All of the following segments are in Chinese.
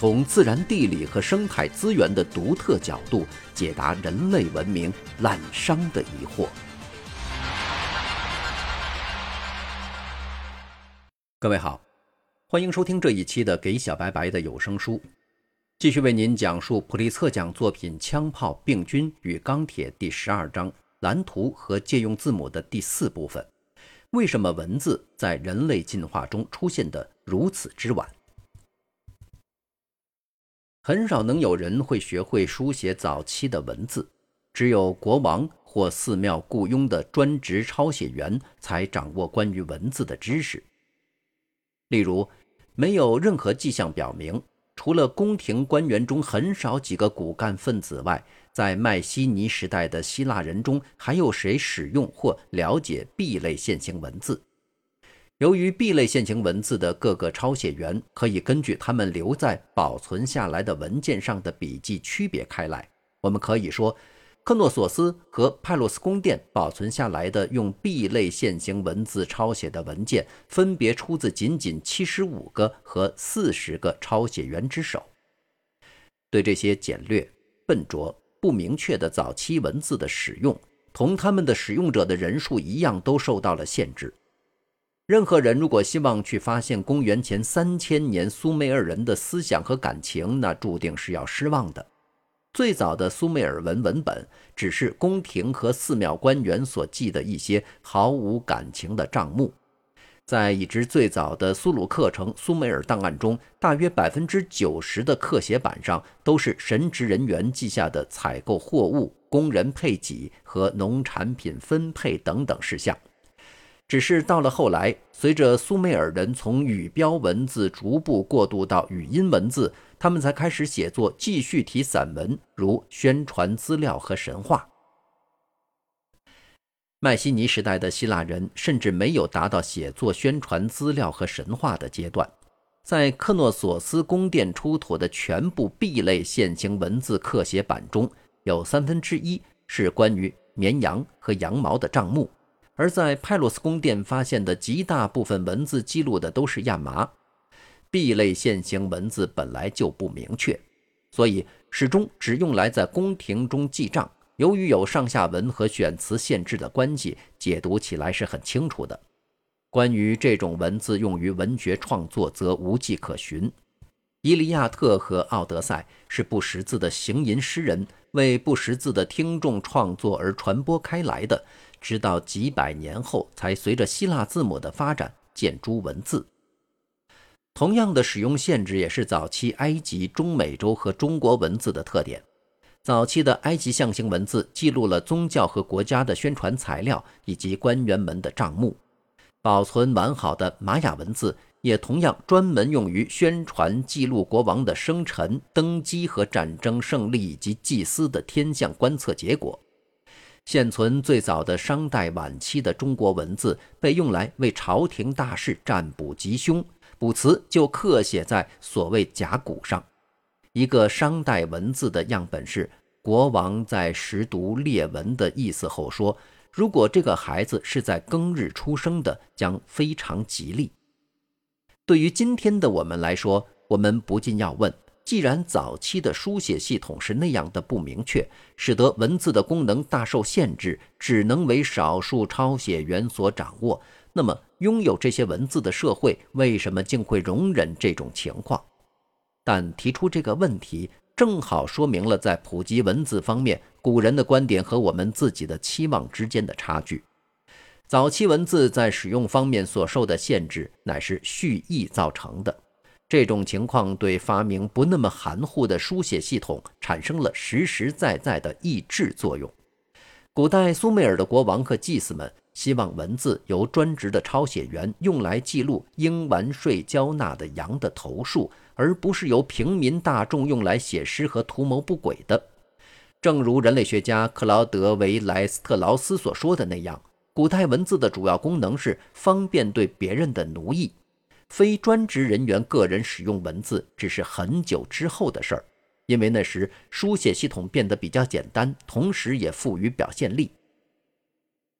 从自然地理和生态资源的独特角度解答人类文明滥觞的疑惑。各位好，欢迎收听这一期的《给小白白的有声书》，继续为您讲述普利策奖作品《枪炮、病菌与钢铁》第十二章蓝图和借用字母的第四部分：为什么文字在人类进化中出现的如此之晚？很少能有人会学会书写早期的文字，只有国王或寺庙雇佣的专职抄写员才掌握关于文字的知识。例如，没有任何迹象表明，除了宫廷官员中很少几个骨干分子外，在迈锡尼时代的希腊人中还有谁使用或了解 B 类线形文字。由于 B 类线形文字的各个抄写员可以根据他们留在保存下来的文件上的笔记区别开来，我们可以说，克诺索斯和派洛斯宫殿保存下来的用 B 类线形文字抄写的文件，分别出自仅仅七十五个和四十个抄写员之手。对这些简略、笨拙、不明确的早期文字的使用，同他们的使用者的人数一样，都受到了限制。任何人如果希望去发现公元前三千年苏美尔人的思想和感情，那注定是要失望的。最早的苏美尔文文本只是宫廷和寺庙官员所记的一些毫无感情的账目。在已知最早的苏鲁克城苏美尔档案中，大约百分之九十的刻写板上都是神职人员记下的采购货物、工人配给和农产品分配等等事项。只是到了后来，随着苏美尔人从语标文字逐步过渡到语音文字，他们才开始写作记叙体散文，如宣传资料和神话。迈锡尼时代的希腊人甚至没有达到写作宣传资料和神话的阶段。在克诺索斯宫殿出土的全部 B 类线形文字刻写板中，有三分之一是关于绵羊和羊毛的账目。而在派洛斯宫殿发现的极大部分文字记录的都是亚麻，B 类线形文字本来就不明确，所以始终只用来在宫廷中记账。由于有上下文和选词限制的关系，解读起来是很清楚的。关于这种文字用于文学创作，则无迹可寻。《伊利亚特》和《奥德赛》是不识字的行吟诗人为不识字的听众创作而传播开来的。直到几百年后，才随着希腊字母的发展见诸文字。同样的使用限制也是早期埃及、中美洲和中国文字的特点。早期的埃及象形文字记录了宗教和国家的宣传材料以及官员们的账目。保存完好的玛雅文字也同样专门用于宣传记录国王的生辰、登基和战争胜利以及祭司的天象观测结果。现存最早的商代晚期的中国文字被用来为朝廷大事占卜吉凶，卜辞就刻写在所谓甲骨上。一个商代文字的样本是：国王在识读列文的意思后说，如果这个孩子是在庚日出生的，将非常吉利。对于今天的我们来说，我们不禁要问。既然早期的书写系统是那样的不明确，使得文字的功能大受限制，只能为少数抄写员所掌握，那么拥有这些文字的社会为什么竟会容忍这种情况？但提出这个问题，正好说明了在普及文字方面，古人的观点和我们自己的期望之间的差距。早期文字在使用方面所受的限制，乃是蓄意造成的。这种情况对发明不那么含糊的书写系统产生了实实在在的抑制作用。古代苏美尔的国王和祭司们希望文字由专职的抄写员用来记录应完税交纳的羊的头数，而不是由平民大众用来写诗和图谋不轨的。正如人类学家克劳德·维莱斯特劳斯所说的那样，古代文字的主要功能是方便对别人的奴役。非专职人员个人使用文字只是很久之后的事儿，因为那时书写系统变得比较简单，同时也富于表现力。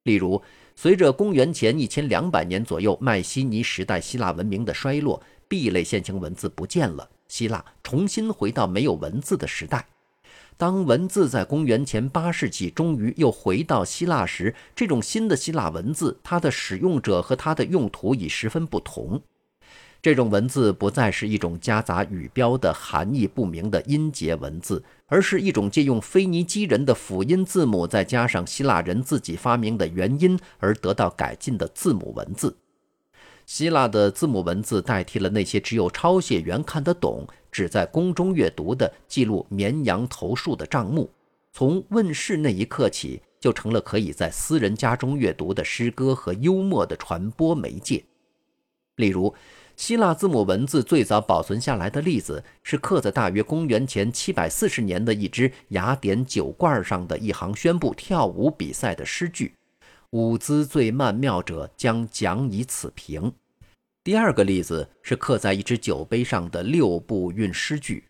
例如，随着公元前一千两百年左右迈锡尼时代希腊文明的衰落，B 类线形文字不见了，希腊重新回到没有文字的时代。当文字在公元前八世纪终于又回到希腊时，这种新的希腊文字，它的使用者和它的用途已十分不同。这种文字不再是一种夹杂语标的含义不明的音节文字，而是一种借用腓尼基人的辅音字母，再加上希腊人自己发明的元音而得到改进的字母文字。希腊的字母文字代替了那些只有抄写员看得懂、只在宫中阅读的记录绵羊头数的账目。从问世那一刻起，就成了可以在私人家中阅读的诗歌和幽默的传播媒介。例如。希腊字母文字最早保存下来的例子是刻在大约公元前七百四十年的一只雅典酒罐上的一行宣布跳舞比赛的诗句：“舞姿最曼妙者将奖以此瓶。”第二个例子是刻在一只酒杯上的六步韵诗句：“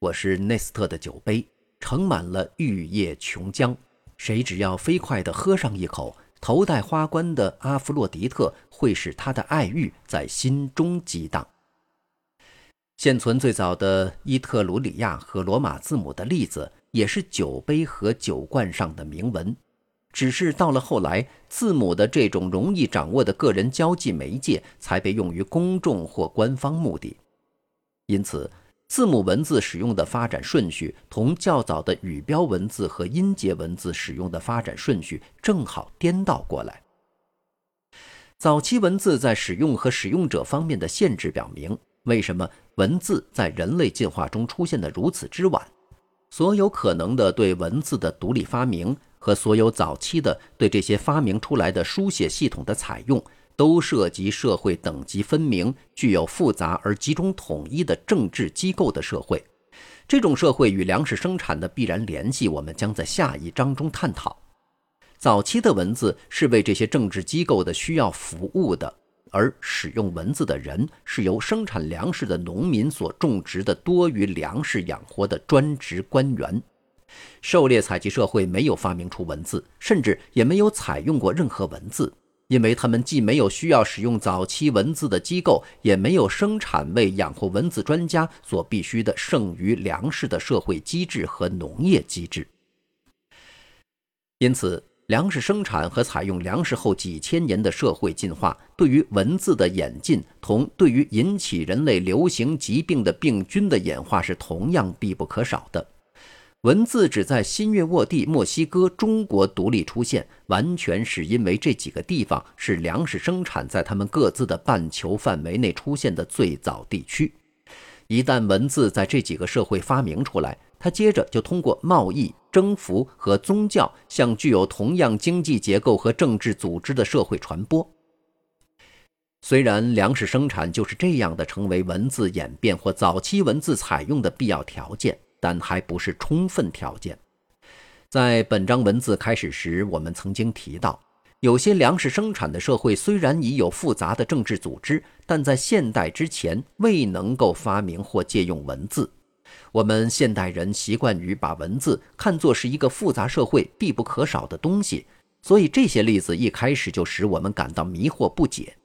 我是内斯特的酒杯，盛满了玉液琼浆，谁只要飞快地喝上一口。”头戴花冠的阿弗洛狄特会使他的爱欲在心中激荡。现存最早的伊特鲁里亚和罗马字母的例子，也是酒杯和酒罐上的铭文。只是到了后来，字母的这种容易掌握的个人交际媒介，才被用于公众或官方目的。因此。字母文字使用的发展顺序同较早的语标文字和音节文字使用的发展顺序正好颠倒过来。早期文字在使用和使用者方面的限制表明，为什么文字在人类进化中出现的如此之晚。所有可能的对文字的独立发明和所有早期的对这些发明出来的书写系统的采用。都涉及社会等级分明、具有复杂而集中统一的政治机构的社会。这种社会与粮食生产的必然联系，我们将在下一章中探讨。早期的文字是为这些政治机构的需要服务的，而使用文字的人是由生产粮食的农民所种植的多余粮食养活的专职官员。狩猎采集社会没有发明出文字，甚至也没有采用过任何文字。因为他们既没有需要使用早期文字的机构，也没有生产为养活文字专家所必须的剩余粮食的社会机制和农业机制。因此，粮食生产和采用粮食后几千年的社会进化，对于文字的演进，同对于引起人类流行疾病的病菌的演化是同样必不可少的。文字只在新月沃地、墨西哥、中国独立出现，完全是因为这几个地方是粮食生产在他们各自的半球范围内出现的最早地区。一旦文字在这几个社会发明出来，它接着就通过贸易、征服和宗教向具有同样经济结构和政治组织的社会传播。虽然粮食生产就是这样的成为文字演变或早期文字采用的必要条件。但还不是充分条件。在本章文字开始时，我们曾经提到，有些粮食生产的社会虽然已有复杂的政治组织，但在现代之前未能够发明或借用文字。我们现代人习惯于把文字看作是一个复杂社会必不可少的东西，所以这些例子一开始就使我们感到迷惑不解。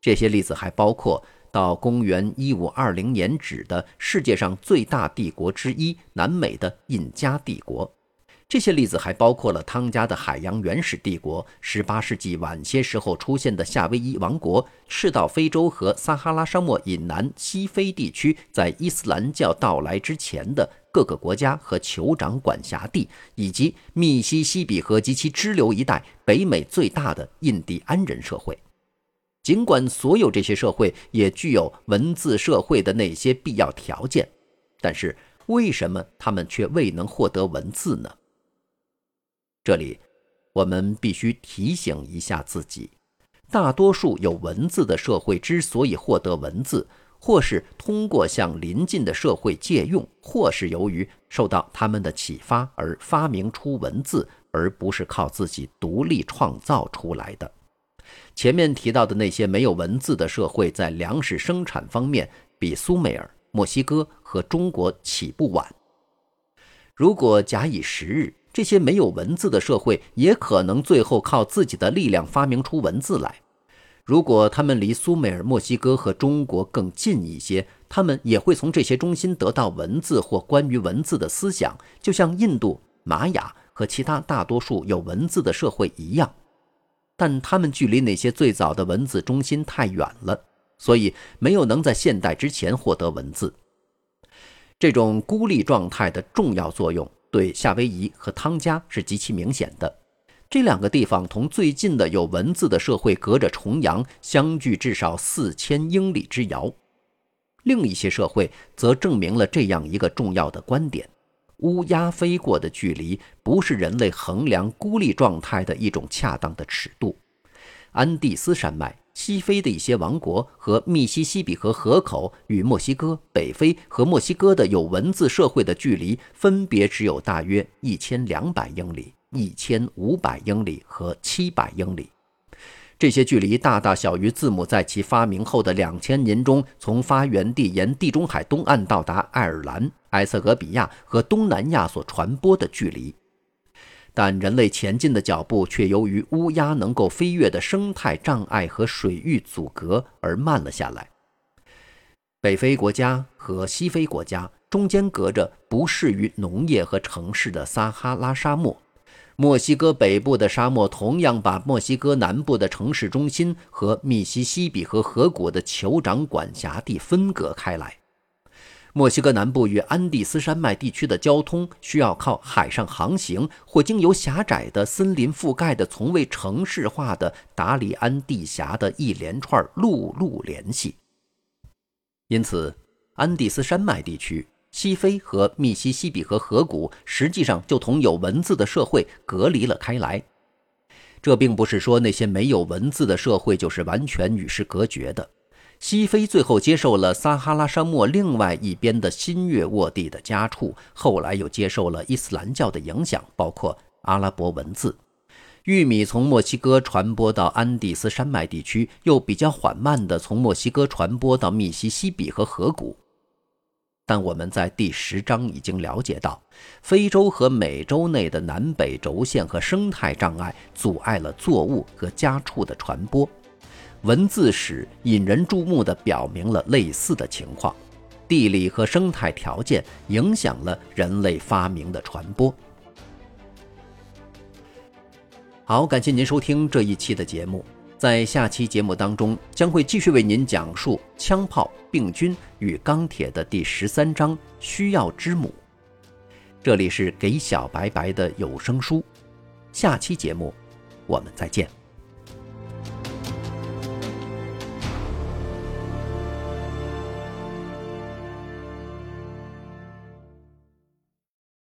这些例子还包括。到公元一五二零年止的世界上最大帝国之一——南美的印加帝国。这些例子还包括了汤加的海洋原始帝国、十八世纪晚些时候出现的夏威夷王国、赤道非洲和撒哈拉沙漠以南西非地区在伊斯兰教到来之前的各个国家和酋长管辖地，以及密西西比河及其支流一带北美最大的印第安人社会。尽管所有这些社会也具有文字社会的那些必要条件，但是为什么他们却未能获得文字呢？这里，我们必须提醒一下自己：大多数有文字的社会之所以获得文字，或是通过向邻近的社会借用，或是由于受到他们的启发而发明出文字，而不是靠自己独立创造出来的。前面提到的那些没有文字的社会，在粮食生产方面比苏美尔、墨西哥和中国起步晚。如果假以时日，这些没有文字的社会也可能最后靠自己的力量发明出文字来。如果他们离苏美尔、墨西哥和中国更近一些，他们也会从这些中心得到文字或关于文字的思想，就像印度、玛雅和其他大多数有文字的社会一样。但他们距离那些最早的文字中心太远了，所以没有能在现代之前获得文字。这种孤立状态的重要作用对夏威夷和汤加是极其明显的。这两个地方同最近的有文字的社会隔着重洋相距至少四千英里之遥。另一些社会则证明了这样一个重要的观点：乌鸦飞过的距离不是人类衡量孤立状态的一种恰当的尺度。安第斯山脉、西非的一些王国和密西西比河河口与墨西哥、北非和墨西哥的有文字社会的距离分别只有大约一千两百英里。一千五百英里和七百英里，这些距离大大小于字母在其发明后的两千年中从发源地沿地中海东岸到达爱尔兰、埃塞俄比亚和东南亚所传播的距离。但人类前进的脚步却由于乌鸦能够飞跃的生态障碍和水域阻隔而慢了下来。北非国家和西非国家中间隔着不适于农业和城市的撒哈拉沙漠。墨西哥北部的沙漠同样把墨西哥南部的城市中心和密西西比河河谷的酋长管辖地分隔开来。墨西哥南部与安第斯山脉地区的交通需要靠海上航行，或经由狭窄的森林覆盖的、从未城市化的达里安地峡的一连串陆路联系。因此，安第斯山脉地区。西非和密西西比河河谷实际上就同有文字的社会隔离了开来。这并不是说那些没有文字的社会就是完全与世隔绝的。西非最后接受了撒哈拉沙漠另外一边的新月沃地的家畜，后来又接受了伊斯兰教的影响，包括阿拉伯文字。玉米从墨西哥传播到安第斯山脉地区，又比较缓慢地从墨西哥传播到密西西比和河谷。但我们在第十章已经了解到，非洲和美洲内的南北轴线和生态障碍阻碍了作物和家畜的传播。文字史引人注目地表明了类似的情况，地理和生态条件影响了人类发明的传播。好，感谢您收听这一期的节目。在下期节目当中，将会继续为您讲述枪炮、病菌与钢铁的第十三章“需要之母”。这里是给小白白的有声书，下期节目我们再见。